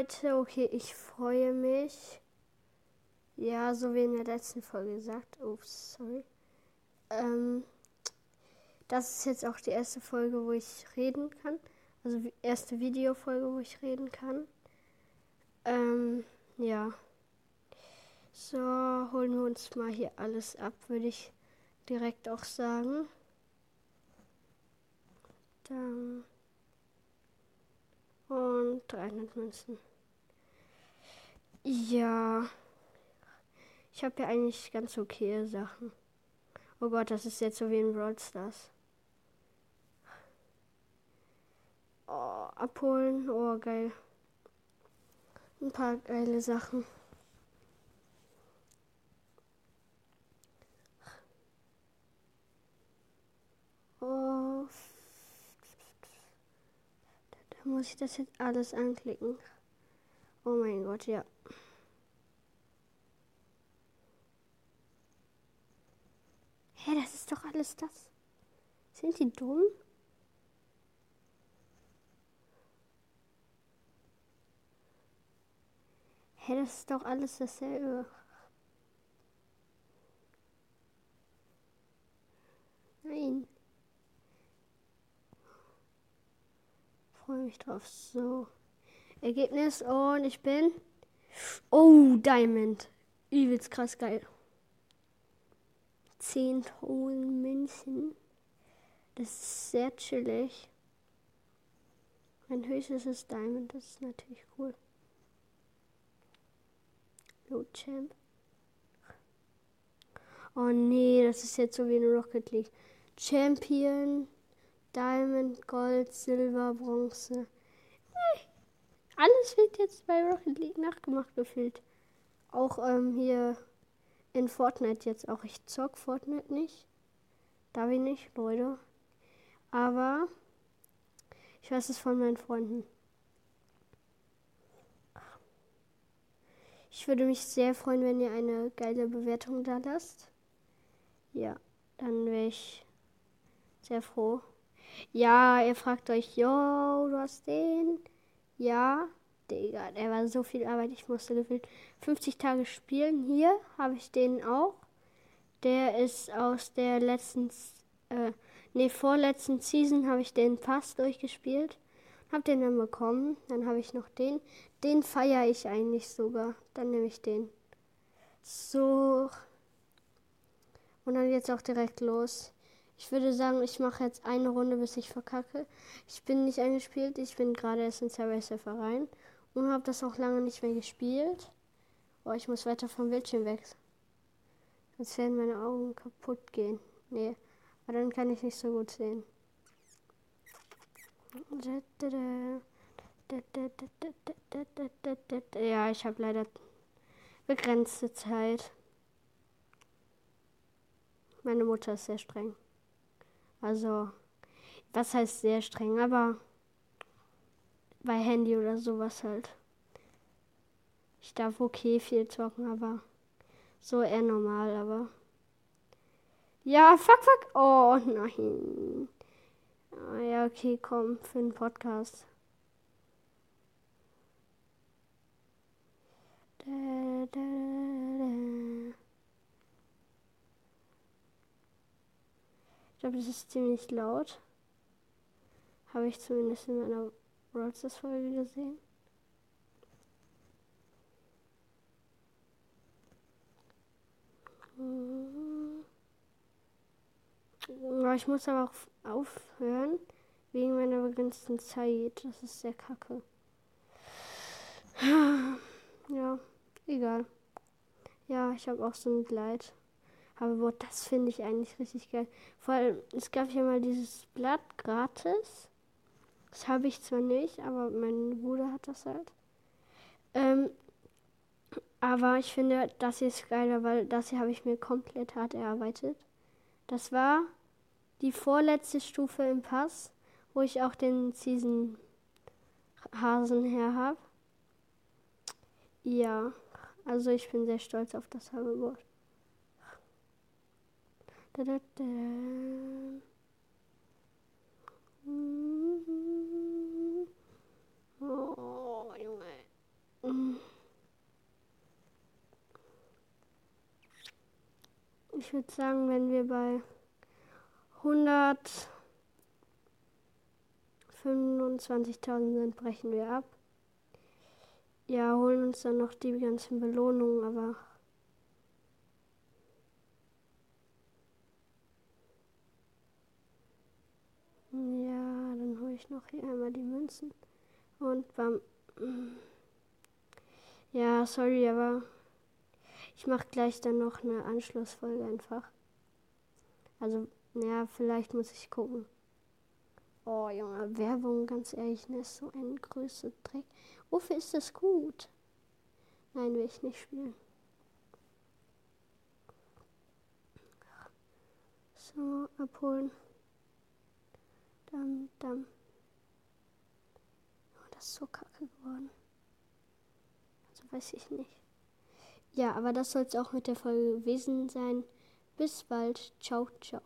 Leute, okay, ich freue mich. Ja, so wie in der letzten Folge gesagt. Ups, sorry. Ähm, das ist jetzt auch die erste Folge, wo ich reden kann. Also erste Videofolge, wo ich reden kann. Ähm, ja. So, holen wir uns mal hier alles ab, würde ich direkt auch sagen. Dann. Und 300 Münzen. Ja. Ich habe ja eigentlich ganz okay Sachen. Oh Gott, das ist jetzt so wie in Brawl. Oh, abholen. Oh, geil. Ein paar geile Sachen. Oh. Da muss ich das jetzt alles anklicken. Oh mein Gott, ja. Hä, das ist doch alles das. Sind die dumm? Hä, das ist doch alles dasselbe. Nein. Freue mich drauf. So. Ergebnis und ich bin. Oh, Diamond. Übelst krass geil. 10.000 Münzen. Das ist sehr chillig. Mein höchstes ist Diamond. Das ist natürlich cool. Loot Champ. Oh nee, das ist jetzt so wie in Rocket League. Champion, Diamond, Gold, Silber, Bronze. Alles wird jetzt bei Rocket League nachgemacht gefühlt. Auch ähm, hier in Fortnite jetzt auch. Ich zock Fortnite nicht. Darf ich nicht, Leute. Aber ich weiß es von meinen Freunden. Ich würde mich sehr freuen, wenn ihr eine geile Bewertung da lasst. Ja, dann wäre ich sehr froh. Ja, ihr fragt euch, yo, du hast den? Ja, Digga, der war so viel Arbeit. Ich musste gefühlt 50 Tage spielen. Hier habe ich den auch. Der ist aus der letzten, äh, nee, vorletzten Season habe ich den Pass durchgespielt. Hab den dann bekommen. Dann habe ich noch den. Den feiere ich eigentlich sogar. Dann nehme ich den. So. Und dann jetzt auch direkt los. Ich würde sagen, ich mache jetzt eine Runde, bis ich verkacke. Ich bin nicht eingespielt. Ich bin gerade erst in Subway Surfer rein und habe das auch lange nicht mehr gespielt. Oh, ich muss weiter vom Bildschirm weg. Sonst werden meine Augen kaputt gehen. Nee, aber dann kann ich nicht so gut sehen. Ja, ich habe leider begrenzte Zeit. Meine Mutter ist sehr streng. Also, was heißt sehr streng, aber bei Handy oder sowas halt. Ich darf okay viel zocken, aber so eher normal, aber. Ja, fuck, fuck. Oh nein. Oh, ja, okay, komm, für den Podcast. Da, da, da. Ich glaube, das ist ziemlich laut. Habe ich zumindest in meiner Brawlstars Folge gesehen. Ich muss aber auch aufhören wegen meiner begrenzten Zeit. Das ist sehr kacke. Ja, egal. Ja, ich habe auch so ein Gleit. Aber boah, das finde ich eigentlich richtig geil. Vor allem, es gab ja mal dieses Blatt gratis. Das habe ich zwar nicht, aber mein Bruder hat das halt. Ähm, aber ich finde, das hier ist geiler, weil das hier habe ich mir komplett hart erarbeitet. Das war die vorletzte Stufe im Pass, wo ich auch den Season Hasen her habe. Ja, also ich bin sehr stolz auf das Hoverboard. Da, da, da. Ich würde sagen, wenn wir bei 125.000 sind, brechen wir ab. Ja, holen uns dann noch die ganzen Belohnungen, aber Ja, dann hole ich noch hier einmal die Münzen. Und beim. Ja, sorry, aber ich mache gleich dann noch eine Anschlussfolge einfach. Also, ja, vielleicht muss ich gucken. Oh, Junge, Werbung, ganz ehrlich, ne, ist so ein größer Dreck. Wofür ist das gut? Nein, will ich nicht spielen. So, abholen. Dam, dam. Ist so kacke geworden. Also weiß ich nicht. Ja, aber das soll es auch mit der Folge gewesen sein. Bis bald. Ciao, ciao.